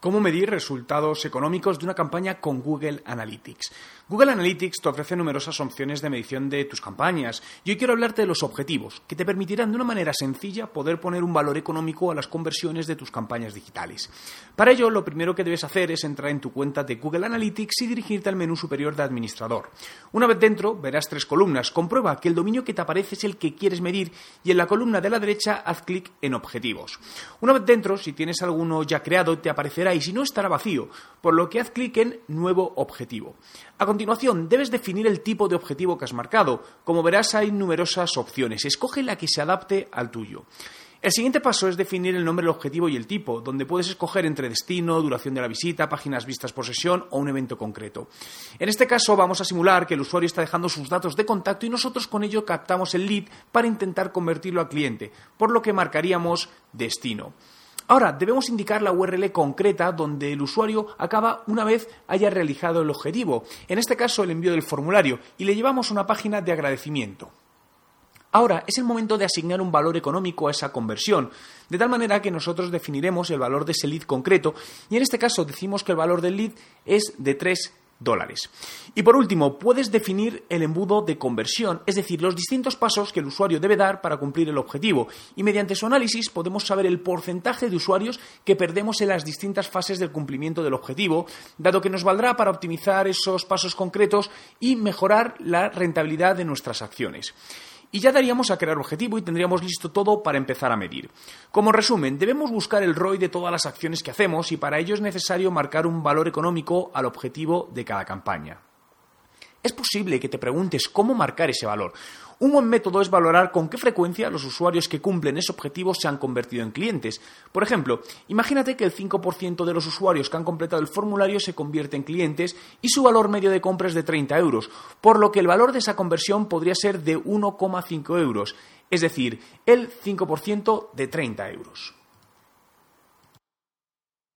¿Cómo medir resultados económicos de una campaña con Google Analytics? Google Analytics te ofrece numerosas opciones de medición de tus campañas y hoy quiero hablarte de los objetivos, que te permitirán de una manera sencilla poder poner un valor económico a las conversiones de tus campañas digitales. Para ello, lo primero que debes hacer es entrar en tu cuenta de Google Analytics y dirigirte al menú superior de administrador. Una vez dentro, verás tres columnas. Comprueba que el dominio que te aparece es el que quieres medir y en la columna de la derecha haz clic en objetivos. Una vez dentro, si tienes alguno ya creado, te aparecerá y si no estará vacío, por lo que haz clic en Nuevo objetivo. A continuación, debes definir el tipo de objetivo que has marcado. Como verás, hay numerosas opciones. Escoge la que se adapte al tuyo. El siguiente paso es definir el nombre del objetivo y el tipo, donde puedes escoger entre destino, duración de la visita, páginas vistas por sesión o un evento concreto. En este caso vamos a simular que el usuario está dejando sus datos de contacto y nosotros con ello captamos el lead para intentar convertirlo a cliente, por lo que marcaríamos destino. Ahora, debemos indicar la URL concreta donde el usuario acaba una vez haya realizado el objetivo, en este caso el envío del formulario, y le llevamos una página de agradecimiento. Ahora es el momento de asignar un valor económico a esa conversión, de tal manera que nosotros definiremos el valor de ese lead concreto y en este caso decimos que el valor del lead es de 3 dólares. Y por último, puedes definir el embudo de conversión, es decir, los distintos pasos que el usuario debe dar para cumplir el objetivo. Y mediante su análisis podemos saber el porcentaje de usuarios que perdemos en las distintas fases del cumplimiento del objetivo, dado que nos valdrá para optimizar esos pasos concretos y mejorar la rentabilidad de nuestras acciones y ya daríamos a crear objetivo y tendríamos listo todo para empezar a medir. Como resumen, debemos buscar el ROI de todas las acciones que hacemos y para ello es necesario marcar un valor económico al objetivo de cada campaña. Es posible que te preguntes cómo marcar ese valor. Un buen método es valorar con qué frecuencia los usuarios que cumplen ese objetivo se han convertido en clientes. Por ejemplo, imagínate que el 5% de los usuarios que han completado el formulario se convierte en clientes y su valor medio de compra es de 30 euros, por lo que el valor de esa conversión podría ser de 1,5 euros, es decir, el 5% de 30 euros.